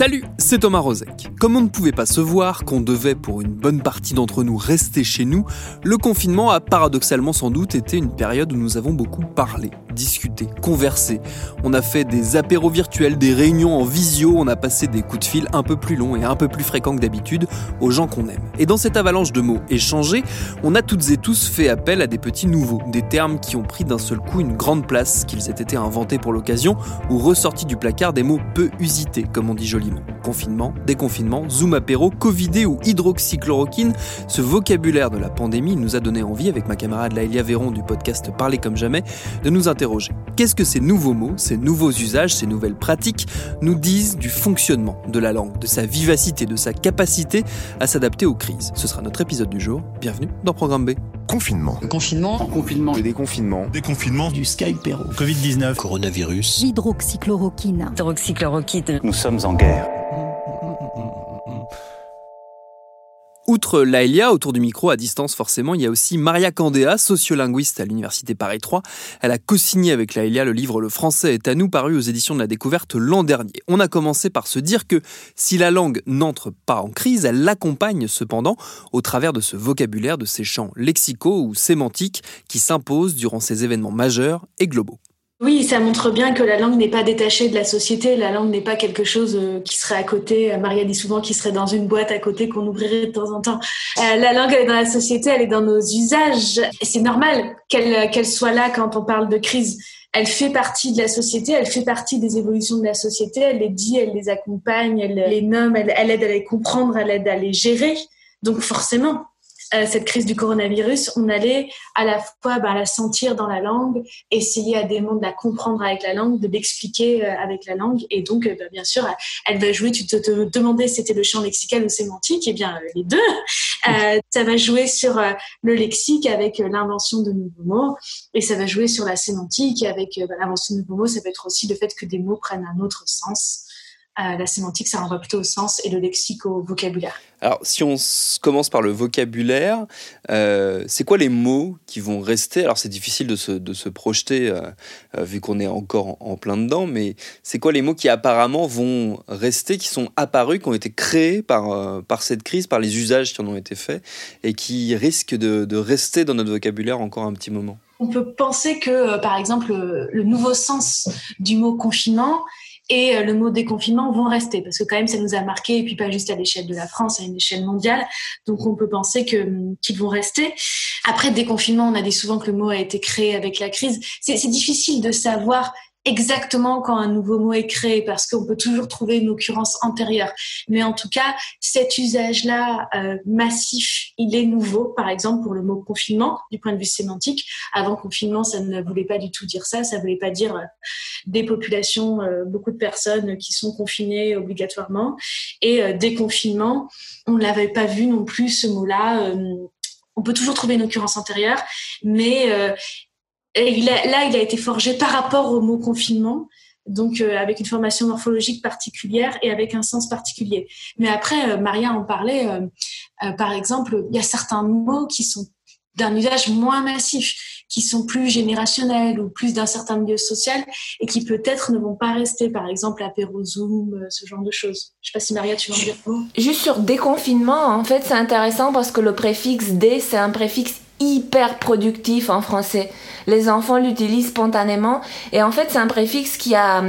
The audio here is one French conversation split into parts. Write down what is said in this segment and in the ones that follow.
Salut, c'est Thomas Rozek. Comme on ne pouvait pas se voir, qu'on devait pour une bonne partie d'entre nous rester chez nous, le confinement a paradoxalement sans doute été une période où nous avons beaucoup parlé, discuté, conversé. On a fait des apéros virtuels, des réunions en visio, on a passé des coups de fil un peu plus longs et un peu plus fréquents que d'habitude aux gens qu'on aime. Et dans cette avalanche de mots échangés, on a toutes et tous fait appel à des petits nouveaux, des termes qui ont pris d'un seul coup une grande place, qu'ils aient été inventés pour l'occasion ou ressortis du placard des mots peu usités, comme on dit joliment. Confinement, déconfinement, zoom apéro, covidé ou hydroxychloroquine, ce vocabulaire de la pandémie nous a donné envie, avec ma camarade Laëlia Véron du podcast Parler comme jamais, de nous Qu'est-ce que ces nouveaux mots, ces nouveaux usages, ces nouvelles pratiques nous disent du fonctionnement de la langue, de sa vivacité, de sa capacité à s'adapter aux crises? Ce sera notre épisode du jour. Bienvenue dans Programme B. Confinement. Confinement. Confinement. Le déconfinement. Déconfinement. Du Skypero. Covid-19. Coronavirus. Hydroxychloroquine. Hydroxychloroquine. Nous sommes en guerre. Outre Laëlia, autour du micro à distance forcément, il y a aussi Maria Candéa, sociolinguiste à l'université Paris 3. Elle a co-signé avec Laëlia le livre Le français est à nous paru aux éditions de la découverte l'an dernier. On a commencé par se dire que si la langue n'entre pas en crise, elle l'accompagne cependant au travers de ce vocabulaire, de ces champs lexicaux ou sémantiques qui s'imposent durant ces événements majeurs et globaux. Oui, ça montre bien que la langue n'est pas détachée de la société. La langue n'est pas quelque chose euh, qui serait à côté. Maria dit souvent qu'il serait dans une boîte à côté qu'on ouvrirait de temps en temps. Euh, la langue, elle est dans la société, elle est dans nos usages. C'est normal qu'elle qu'elle soit là quand on parle de crise. Elle fait partie de la société, elle fait partie des évolutions de la société. Elle les dit, elle les accompagne, elle les nomme, elle aide à les comprendre, elle aide à les gérer. Donc forcément, euh, cette crise du coronavirus, on allait à la fois bah, la sentir dans la langue, essayer à des moments de la comprendre avec la langue, de l'expliquer euh, avec la langue. Et donc, euh, bah, bien sûr, elle va jouer, tu te, te demandais si c'était le champ lexical ou sémantique, et eh bien les deux. ça va jouer sur le lexique avec l'invention de nouveaux mots, et ça va jouer sur la sémantique avec bah, l'invention de nouveaux mots. Ça peut être aussi le fait que des mots prennent un autre sens. La sémantique, ça renvoie plutôt au sens et le lexique au vocabulaire. Alors, si on commence par le vocabulaire, euh, c'est quoi les mots qui vont rester? Alors, c'est difficile de se, de se projeter euh, euh, vu qu'on est encore en, plein dedans, mais c'est quoi les mots qui apparemment vont rester, qui sont apparus, qui ont été créés par, par cette crise, par les usages qui en ont été faits, et qui risquent de, de rester dans notre vocabulaire encore un petit moment? On peut penser que, par exemple, le nouveau sens du mot confinement, et euh, le mot déconfinement vont rester parce que quand même ça nous a marqué et puis pas juste à l'échelle de la France, à une échelle mondiale. Donc on peut penser que hum, qu'ils vont rester. Après déconfinement, on a dit souvent que le mot a été créé avec la crise. C'est difficile de savoir exactement quand un nouveau mot est créé parce qu'on peut toujours trouver une occurrence antérieure. Mais en tout cas, cet usage-là euh, massif, il est nouveau. Par exemple, pour le mot confinement, du point de vue sémantique, avant confinement, ça ne voulait pas du tout dire ça. Ça voulait pas dire euh, des populations, euh, beaucoup de personnes qui sont confinées obligatoirement. Et déconfinement, on l'avait pas vu non plus ce mot-là. on peut toujours trouver une occurrence antérieure, mais et là, il a été forgé par rapport au mot confinement, donc euh, avec une formation morphologique particulière et avec un sens particulier. Mais après, euh, Maria en parlait, euh, par exemple, il y a certains mots qui sont d'un usage moins massif, qui sont plus générationnels ou plus d'un certain milieu social et qui peut-être ne vont pas rester, par exemple, apéro Zoom, ce genre de choses. Je sais pas si Maria, tu veux en dire Juste sur déconfinement, en fait, c'est intéressant parce que le préfixe dé, c'est un préfixe hyper productif en français. Les enfants l'utilisent spontanément et en fait c'est un préfixe qui a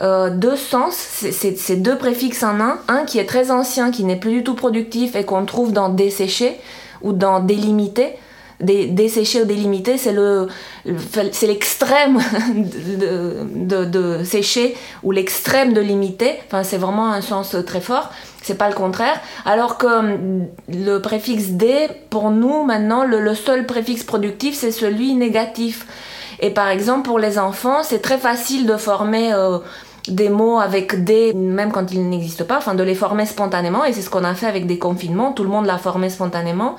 euh, deux sens, c'est deux préfixes en un. Un qui est très ancien, qui n'est plus du tout productif et qu'on trouve dans dessécher ou dans délimiter. Des, dessécher ou délimiter, c'est le, l'extrême de, de, de, sécher ou l'extrême de limiter. Enfin, c'est vraiment un sens très fort. C'est pas le contraire. Alors que hum, le préfixe D, pour nous maintenant, le, seul préfixe productif, c'est celui négatif. Et par exemple, pour les enfants, c'est très facile de former euh, des mots avec des, même quand ils n'existent pas, enfin de les former spontanément, et c'est ce qu'on a fait avec des confinements, tout le monde l'a formé spontanément.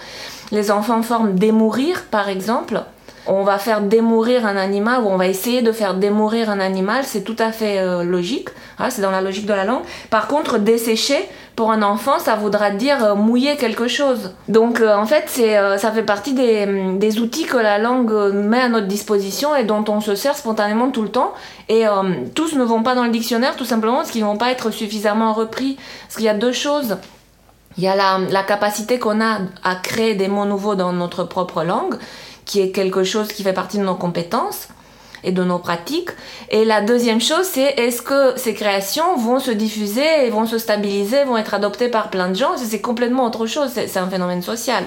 Les enfants forment démourir, par exemple. On va faire démourir un animal, ou on va essayer de faire démourir un animal, c'est tout à fait euh, logique, hein, c'est dans la logique de la langue. Par contre, dessécher, pour un enfant, ça voudra dire euh, mouiller quelque chose. Donc euh, en fait, ça fait partie des, des, outils que la langue met à notre disposition et dont on se sert spontanément tout le temps. Et tous ne vont pas dans le dictionnaire tout simplement parce qu'ils ne vont pas être suffisamment repris. Parce qu'il y a deux choses. Il y a la capacité qu'on a à créer des mots nouveaux dans notre propre langue, qui est quelque chose qui fait partie de nos compétences et de nos pratiques. Et la deuxième chose, c'est est-ce que ces créations vont se diffuser, vont se stabiliser, vont être adoptées par plein de gens? C'est complètement autre chose, c'est un phénomène social,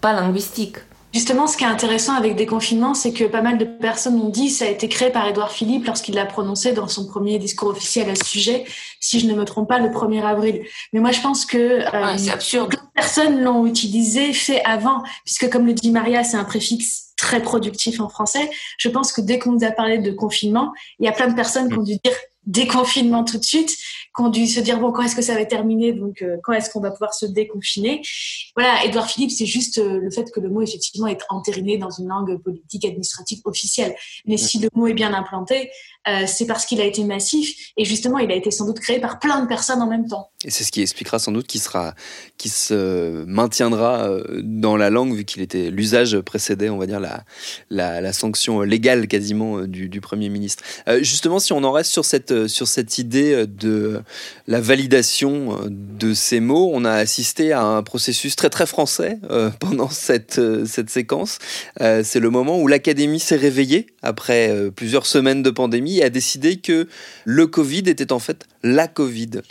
pas linguistique. Justement, ce qui est intéressant avec Déconfinement, c'est que pas mal de personnes ont dit ça a été créé par Édouard Philippe lorsqu'il l'a prononcé dans son premier discours officiel à ce sujet, si je ne me trompe pas, le 1er avril. Mais moi, je pense que euh, c'est absurde. personnes l'ont utilisé, fait avant, puisque comme le dit Maria, c'est un préfixe très productif en français. Je pense que dès qu'on nous a parlé de confinement, il y a plein de personnes qui ont dû dire déconfinement tout de suite, qui ont dû se dire bon quand est-ce que ça va terminer donc euh, quand est-ce qu'on va pouvoir se déconfiner? Voilà Édouard Philippe c'est juste euh, le fait que le mot effectivement est entériné dans une langue politique administrative officielle. Mais si le mot est bien implanté euh, c'est parce qu'il a été massif et justement il a été sans doute créé par plein de personnes en même temps et c'est ce qui expliquera sans doute qui sera qui se maintiendra dans la langue vu qu'il était l'usage précédait on va dire la, la, sanction légale quasiment du, du premier ministre justement si on en reste sur cette sur cette idée de la validation euh, de ces mots. On a assisté à un processus très très français euh, pendant cette, euh, cette séquence. c'est le moment où l'Académie s'est réveillée après plusieurs semaines de pandémie a décidé que le Covid était en fait la Covid.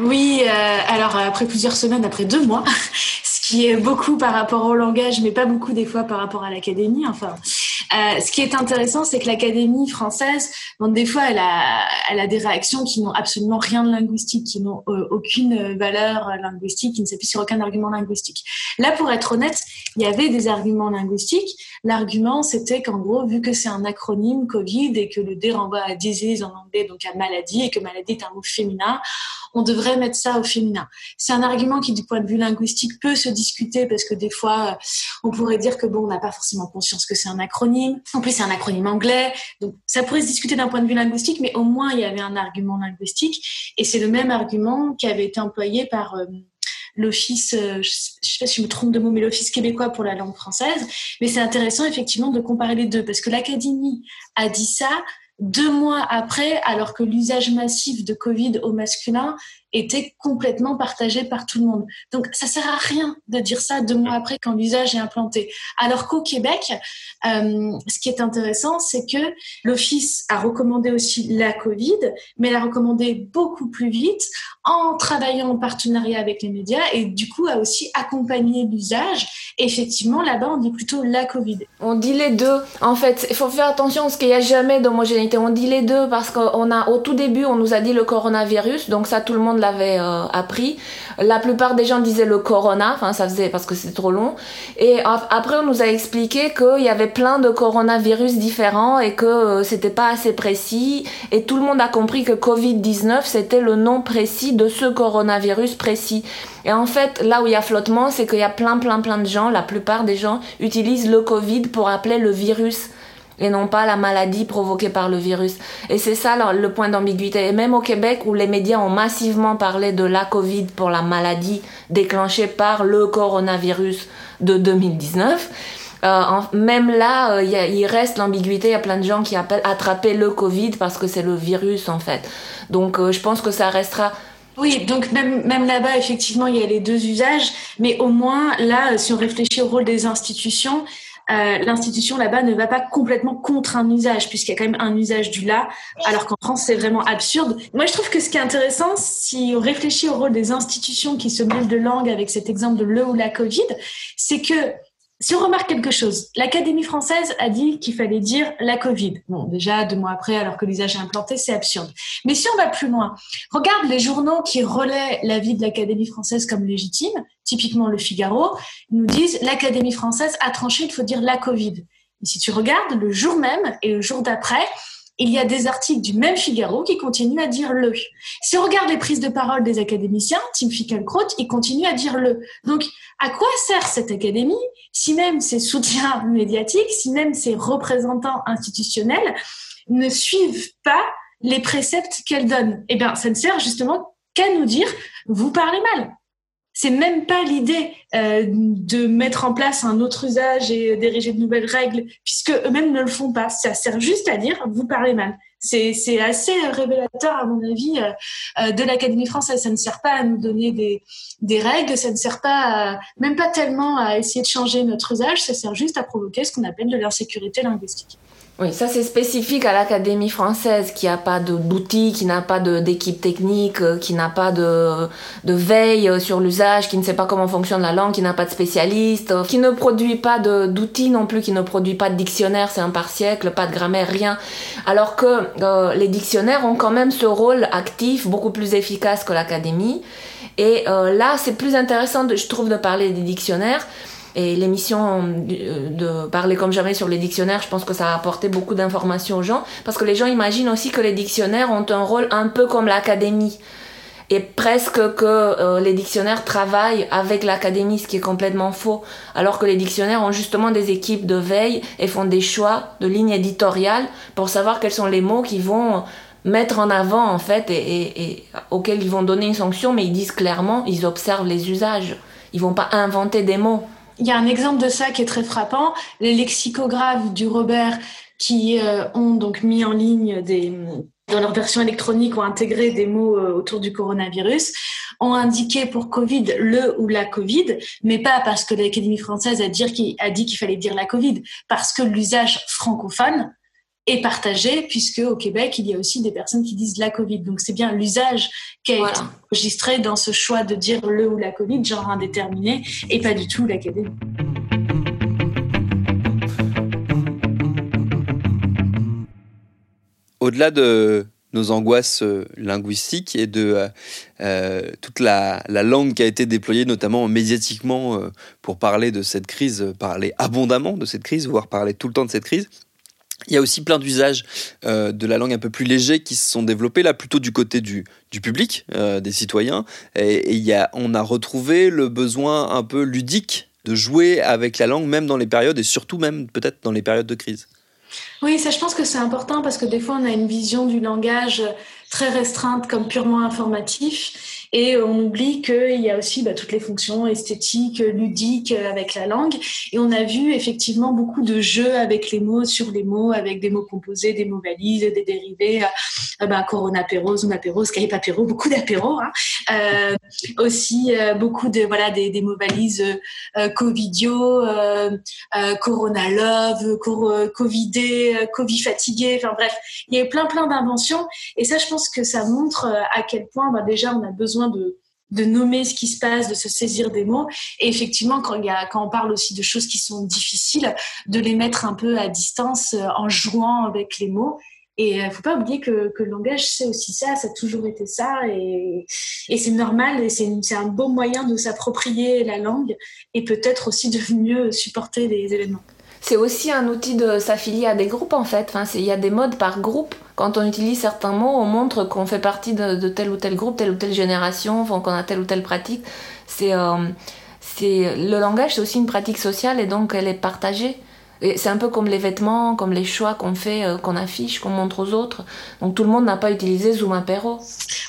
Oui, alors après plusieurs semaines, après deux mois, ce qui est beaucoup par rapport au langage, mais pas beaucoup des fois par rapport à l'académie. Enfin, euh, ce qui est intéressant, c'est que l'Académie française, bon, des fois, elle a, des réactions qui n'ont absolument rien de linguistique, qui n'ont euh, aucune valeur linguistique, qui ne s'appuient sur aucun argument linguistique. Là, pour être honnête, il y avait des arguments linguistiques. L'argument, c'était qu'en gros, vu que c'est un acronyme Covid et que le D renvoie à disease en anglais, donc à maladie, et que maladie est un mot féminin, on devrait mettre ça au féminin. C'est un argument qui, du point de vue linguistique, peut se discuter parce que des fois, on pourrait dire que bon, on n'a pas forcément conscience que c'est un acronyme. En plus, c'est un acronyme anglais, donc ça pourrait se discuter d'un point de vue linguistique, mais au moins il y avait un argument linguistique, et c'est le même argument qui avait été employé par euh, l'office, euh, je sais pas si je me trompe de mot, mais l'office québécois pour la langue française. Mais c'est intéressant effectivement de comparer les deux parce que l'Académie a dit ça deux mois après, alors que l'usage massif de Covid au masculin était complètement partagé par tout le monde. Donc, ça sert à rien de dire ça deux mois après quand l'usage est implanté. Alors qu'au Québec, euh, ce qui est intéressant, c'est que l'Office a recommandé aussi la Covid, mais l'a recommandé beaucoup plus vite en travaillant en partenariat avec les médias et du coup a aussi accompagné l'usage. Effectivement, là-bas, on dit plutôt la Covid. On dit les deux. En fait, il faut faire attention parce qu'il n'y a jamais d'homogénéité. On dit les deux parce qu'au a, au tout début, on nous a dit le coronavirus, donc ça, tout le monde l'avait euh, appris. La plupart des gens disaient le corona, enfin ça faisait parce que c'était trop long. Et après, on nous a expliqué qu'il y avait plein de coronavirus différents et que euh, c'était pas assez précis. Et tout le monde a compris que Covid-19 c'était le nom précis de ce coronavirus précis. Et en fait, là où il y a flottement, c'est qu'il y a plein, plein, plein de gens, la plupart des gens utilisent le Covid pour appeler le virus et non pas la maladie provoquée par le virus. Et c'est ça le point d'ambiguïté. Et même au Québec, où les médias ont massivement parlé de la Covid pour la maladie déclenchée par le coronavirus de 2019, euh, même là, euh, il reste l'ambiguïté. Il y a plein de gens qui appellent attraper le Covid parce que c'est le virus en fait. Donc euh, je pense que ça restera oui, donc même, même là-bas, effectivement, il y a les deux usages, mais au moins, là, si on réfléchit au rôle des institutions, euh, l'institution là-bas ne va pas complètement contre un usage, puisqu'il y a quand même un usage du là, alors qu'en France, c'est vraiment absurde. Moi, je trouve que ce qui est intéressant, si on réfléchit au rôle des institutions qui se mêlent de langue avec cet exemple de le ou la Covid, c'est que si on remarque quelque chose, l'Académie française a dit qu'il fallait dire la Covid. Bon, déjà, deux mois après, alors que l'usage est implanté, c'est absurde. Mais si on va plus loin, regarde les journaux qui relaient l'avis de l'Académie française comme légitime, typiquement le Figaro, ils nous disent l'Académie française a tranché, il faut dire la Covid. Et si tu regardes le jour même et le jour d'après, il y a des articles du même Figaro qui continuent à dire le. Si on regarde les prises de parole des académiciens, Tim Fickelkraut, il continue à dire le. Donc, à quoi sert cette académie si même ses soutiens médiatiques, si même ses représentants institutionnels ne suivent pas les préceptes qu'elle donne? Eh bien, ça ne sert justement qu'à nous dire, vous parlez mal c'est même pas l'idée euh, de mettre en place un autre usage et d'ériger de nouvelles règles, puisque eux-mêmes ne le font pas. Ça sert juste à dire vous parlez mal. C'est, assez révélateur, à mon avis, euh, euh, de l'Académie française. Ça ne sert pas à nous donner des, des règles, ça ne sert pas, même pas tellement à essayer de changer notre usage, ça sert juste à provoquer ce qu'on appelle de l'insécurité linguistique. Oui, ça c'est spécifique à l'Académie française qui n'a pas d'outils, qui n'a pas d'équipe technique, euh, qui n'a pas de, de veille euh, sur l'usage, qui ne sait pas comment fonctionne la langue, qui n'a pas de spécialiste, euh, qui ne produit pas d'outils non plus, qui ne produit pas de dictionnaire, c'est un par siècle, pas de grammaire, rien. Alors que les dictionnaires ont quand même ce rôle actif, beaucoup plus efficace que l'Académie. Et là, c'est plus intéressant, je trouve, de parler des dictionnaires et l'émission euh, de parler comme jamais sur les dictionnaires, je pense que ça a apporté beaucoup d'informations aux gens, parce que les gens imaginent aussi que les dictionnaires ont un rôle un peu comme l'académie. Et presque que euh, les dictionnaires travaillent avec l'académie, ce qui est complètement faux. Alors que les dictionnaires ont justement des équipes de veille et font des choix de lignes éditoriales pour savoir quels sont les mots qui vont mettre en avant en fait et, et auxquels ils vont donner une sanction, mais ils disent clairement, ils observent les usages. Ils vont pas inventer des mots. Il y a un exemple de ça qui est très frappant. Les lexicographes du Robert qui euh, ont donc mis en ligne dans leur version électronique, ont intégré des mots euh, autour du coronavirus, ont indiqué pour Covid le ou la Covid, mais pas parce que l'Académie française a, a dit qu'il fallait dire la Covid, parce que l'usage francophone est partagé, puisque au Québec, il y a aussi des personnes qui disent la Covid. Donc c'est bien l'usage qui a été enregistré dans ce choix de dire le ou la Covid, genre indéterminé, et pas du tout l'académie. Au-delà de nos angoisses euh, linguistiques et de euh, euh, toute la, langue qui a été déployée, notamment médiatiquement, pour parler de cette crise, parler abondamment de cette crise, voire parler tout le temps de cette crise. Il y a aussi plein d'usages euh, de la langue un peu plus légers qui se sont développés là plutôt du côté du, public, euh, des citoyens. Et, il y a, on a retrouvé le besoin un peu ludique de jouer avec la langue, même dans les périodes et surtout même peut-être dans les périodes de crise. Oui, ça je pense que c'est important parce que des fois on a une vision du langage très restreinte comme purement informatif et on oublie qu'il y a aussi bah, toutes les fonctions esthétiques, ludiques avec la langue. Et on a vu effectivement beaucoup de jeux avec les mots, sur les mots, avec des mots composés, des mots valises, des dérivés. Euh, bah, Corona apéro, Zoom apéro, Skype apéro, beaucoup d'apéros. Hein. Euh, aussi euh, beaucoup de voilà des, mots valises euh, Covidio, euh, euh, Corona love, Covidé, Covid fatigué. Enfin bref, il y a plein plein d'inventions. Et ça, je pense que ça montre à quel point bah, déjà on a besoin de, nommer ce qui se passe, de se saisir des mots. Et effectivement, quand, on parle aussi de choses qui sont difficiles, de les mettre un peu à distance euh, en jouant avec les mots. Et il euh, faut pas oublier que, le langage, c'est aussi ça, ça a toujours été ça. Et, c'est normal, c'est un beau moyen de s'approprier la langue et peut-être aussi de mieux supporter les événements. C'est aussi un outil de s'affilier à des groupes en fait. Enfin, il y a des modes par groupe quand on utilise certains mots, on montre qu'on fait partie de, tel ou tel groupe, telle ou telle génération, qu'on a telle ou telle pratique. C'est, euh, le langage, c'est aussi une pratique sociale et donc elle est partagée. C'est un peu comme les vêtements, comme les choix qu'on fait, euh, qu'on affiche, qu'on montre aux autres. Donc tout le monde n'a pas utilisé Zoom Apéro.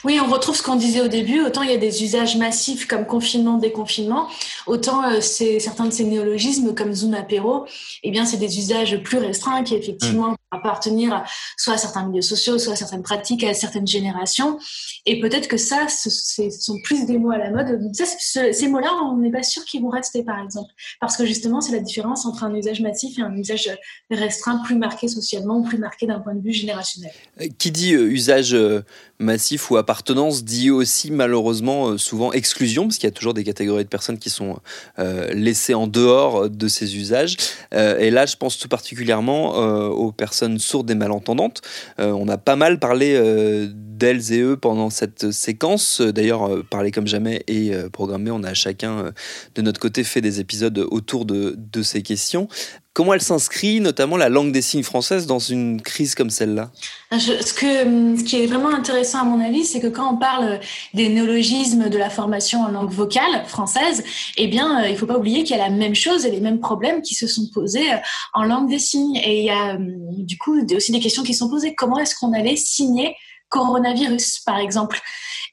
Oui, on retrouve ce qu'on disait au début. Autant il y a des usages massifs comme confinement, déconfinement, autant euh, c'est certains de ces néologismes comme Zoom Apéro, eh bien c'est des usages plus restreints qui effectivement mmh appartenir soit à certains milieux sociaux, soit à certaines pratiques, à certaines générations. Et peut-être que ça, ce, sont plus des mots à la mode. Ça, ces mots-là, on n'est pas sûr qu'ils vont rester, par exemple. Parce que justement, c'est la différence entre un usage massif un usage restreint plus marqué socialement plus marqué d'un point de vue générationnel. Qui dit usage massif ou appartenance dit aussi malheureusement souvent exclusion, parce qu'il y a toujours des catégories de personnes qui sont laissées en dehors de ces usages. et là, je pense tout particulièrement aux personnes sourdes et malentendantes. on a pas mal parlé d'elles et eux pendant cette séquence. D'ailleurs, parler comme jamais et programmé, on a chacun de notre côté fait des épisodes autour de, ces questions. Comment elle s'inscrit, notamment la langue des signes française, dans une crise comme celle-là? Ah, ce, que, ce qui est vraiment intéressant à mon avis, c'est que quand on parle des néologismes de la formation en langue vocale française, eh bien, euh, il ne faut pas oublier qu'il y a la même chose et les mêmes problèmes qui se sont posés euh, en langue des signes. Et il y a euh, du coup aussi des questions qui sont posées. Comment est-ce qu'on allait signer coronavirus, par exemple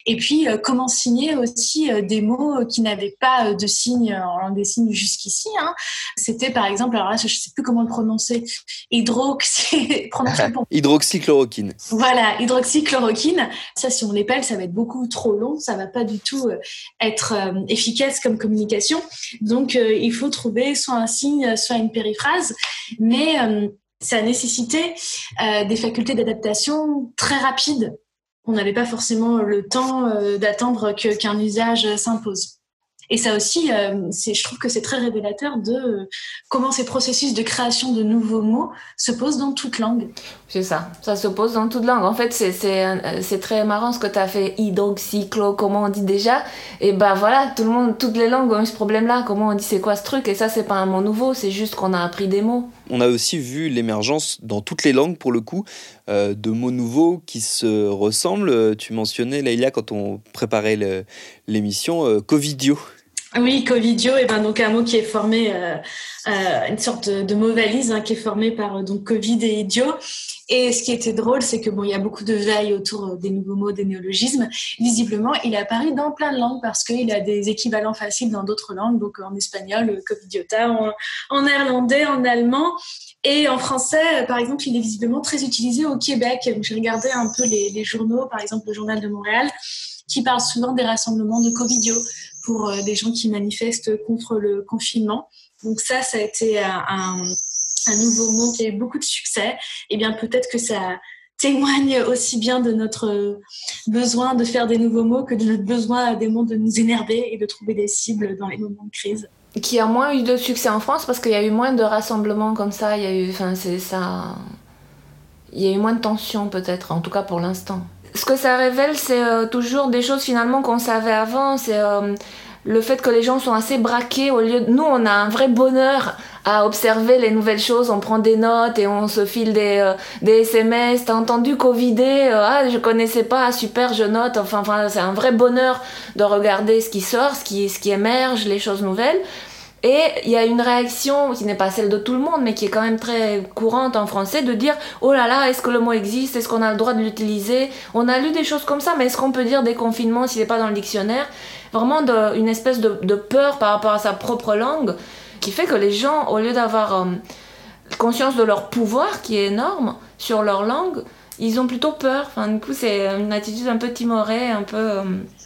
et puis, euh, comment signer aussi euh, des mots qui n'avaient pas euh, de signe en langue des signes jusqu'ici. Hein. C'était par exemple, alors là, je ne sais plus comment le prononcer, hydroxy... hydroxychloroquine. Voilà, hydroxychloroquine. Ça, si on l'épelle, ça va être beaucoup trop long. Ça va pas du tout être efficace comme communication. Donc, il faut trouver soit un signe, soit une périphrase. Mais ça a nécessité des facultés d'adaptation très rapides on n'avait pas forcément le temps euh, d'attendre qu'un usage s'impose. Et ça aussi, euh, je trouve que c'est très révélateur de euh, comment ces processus de création de nouveaux mots se posent dans toute langue. C'est ça, ça se pose dans toute langue. En fait, c'est très marrant ce que tu as fait, hydroxyclo, comment on dit déjà. Et ben voilà, tout le monde, toutes les langues ont eu ce problème-là. Comment on dit c'est quoi ce truc? Et ça, c'est pas un mot nouveau, c'est juste qu'on a appris des mots. On a aussi vu l'émergence dans toutes les langues, pour le coup, euh, de mots nouveaux qui se ressemblent. Tu mentionnais, Leïla, quand on préparait l'émission, Covidio. Oui, Covidio, et ben donc un mot qui est formé, euh, euh, une sorte de, mot valise hein, qui est formé par euh, donc Covid et idiot. Et ce qui était drôle, c'est que bon, il y a beaucoup de veille autour des nouveaux mots, des néologismes. Visiblement, il apparu dans plein de langues parce qu'il a des équivalents faciles dans d'autres langues, donc en espagnol, covidiota, en, en néerlandais, en allemand. Et en français, par exemple, il est visiblement très utilisé au Québec. J'ai regardé un peu les, les journaux, par exemple le Journal de Montréal, qui parle souvent des rassemblements de Covidio pour euh, des gens qui manifestent contre le confinement. Donc ça, ça a été un, nouveau mot qui a eu beaucoup de succès. Et eh bien peut-être que ça témoigne aussi bien de notre besoin de faire des nouveaux mots que de notre besoin des mots de nous énerver et de trouver des cibles dans les moments de crise. Qui a moins eu de succès en France parce qu'il y a eu moins de rassemblements comme ça. Il y a eu, enfin, ça. Il y a eu moins de tension peut-être, en tout cas pour l'instant ce que ça révèle, c'est euh, toujours des choses finalement qu'on savait avant. C'est euh, le fait que les gens sont assez braqués. Au lieu de nous, on a un vrai bonheur à observer les nouvelles choses. On prend des notes et on se file des, euh, des SMS. T'as entendu Covidé Ah, je connaissais pas. super, je note. Enfin, enfin c'est un vrai bonheur de regarder ce qui sort, ce qui, ce qui émerge, les choses nouvelles. Et il y a une réaction qui n'est pas celle de tout le monde, mais qui est quand même très courante en français, de dire oh là là, est-ce que le mot existe? Est-ce qu'on a le droit de l'utiliser On a lu des choses comme ça, mais est-ce qu'on peut dire déconfinement s'il n'est pas dans le dictionnaire? Vraiment une espèce de, peur par rapport à sa propre langue, qui fait que les gens, au lieu d'avoir euh, conscience de leur pouvoir qui est énorme sur leur langue, ils ont plutôt peur. Enfin, du coup, c'est une attitude un peu timorée, un peu. Euh,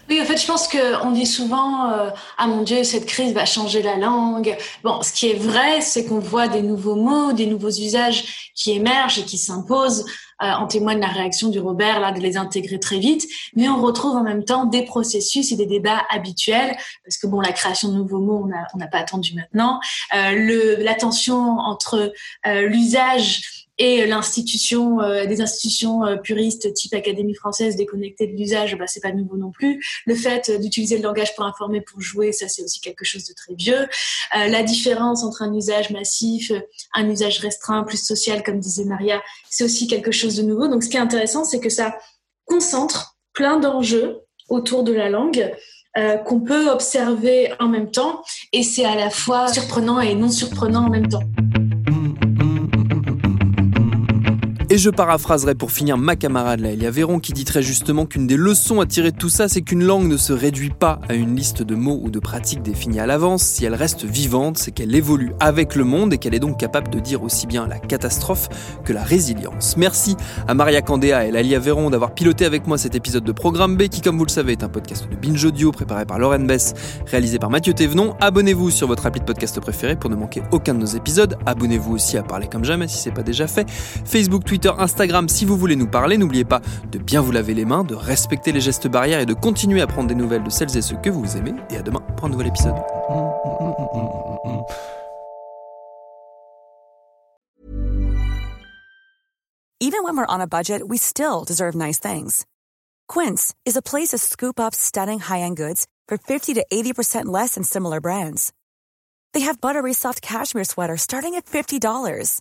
oui, en fait, je pense qu'on dit souvent euh, Ah mon Dieu, cette crise va changer la langue. Bon, ce qui est vrai, c'est qu'on voit des nouveaux mots, des nouveaux usages qui émergent et qui s'imposent. Euh, en témoigne la réaction du Robert, là, de les intégrer très vite. Mais on retrouve en même temps des processus et des débats habituels, parce que bon, la création de nouveaux mots, on n'a pas attendu maintenant. Euh, le, la tension entre euh, l'usage et l'institution, euh, des institutions euh, puristes type Académie française déconnectées de l'usage, bah, c'est pas nouveau non plus. Le fait d'utiliser le langage pour informer, pour jouer, ça c'est aussi quelque chose de très vieux. Euh, la différence entre un usage massif, un usage restreint, plus social, comme disait Maria, c'est aussi quelque chose de nouveau. Donc ce qui est intéressant, c'est que ça concentre plein d'enjeux autour de la langue. Euh, qu'on peut observer en même temps et c'est à la fois surprenant et non surprenant en même temps. Et je paraphraserai pour finir ma camarade Laëlia Véron qui dit très justement qu'une des leçons à tirer de tout ça, c'est qu'une langue ne se réduit pas à une liste de mots ou de pratiques définies à l'avance. Si elle reste vivante, c'est qu'elle évolue avec le monde et qu'elle est donc capable de dire aussi bien la catastrophe que la résilience. Merci à Maria Candéa et Lalia Véron d'avoir piloté avec moi cet épisode de Programme B qui, comme vous le savez, est un podcast de Binge Audio préparé par Lauren Bess, réalisé par Mathieu Thévenon. Abonnez-vous sur votre appli de podcast préféré pour ne manquer aucun de nos épisodes. Abonnez-vous aussi à Parler comme jamais si c'est pas déjà fait. Facebook, Instagram si vous voulez nous parler. N'oubliez pas de bien vous laver les mains, de respecter les gestes barrières et de continuer à prendre des nouvelles de celles et ceux que vous aimez. Et à demain pour un nouvel épisode. Even when we're on a budget, we still deserve nice things. Quince is a place to scoop up stunning high-end goods for 50 to 80% less than similar brands. They have buttery soft cashmere sweaters starting at $50,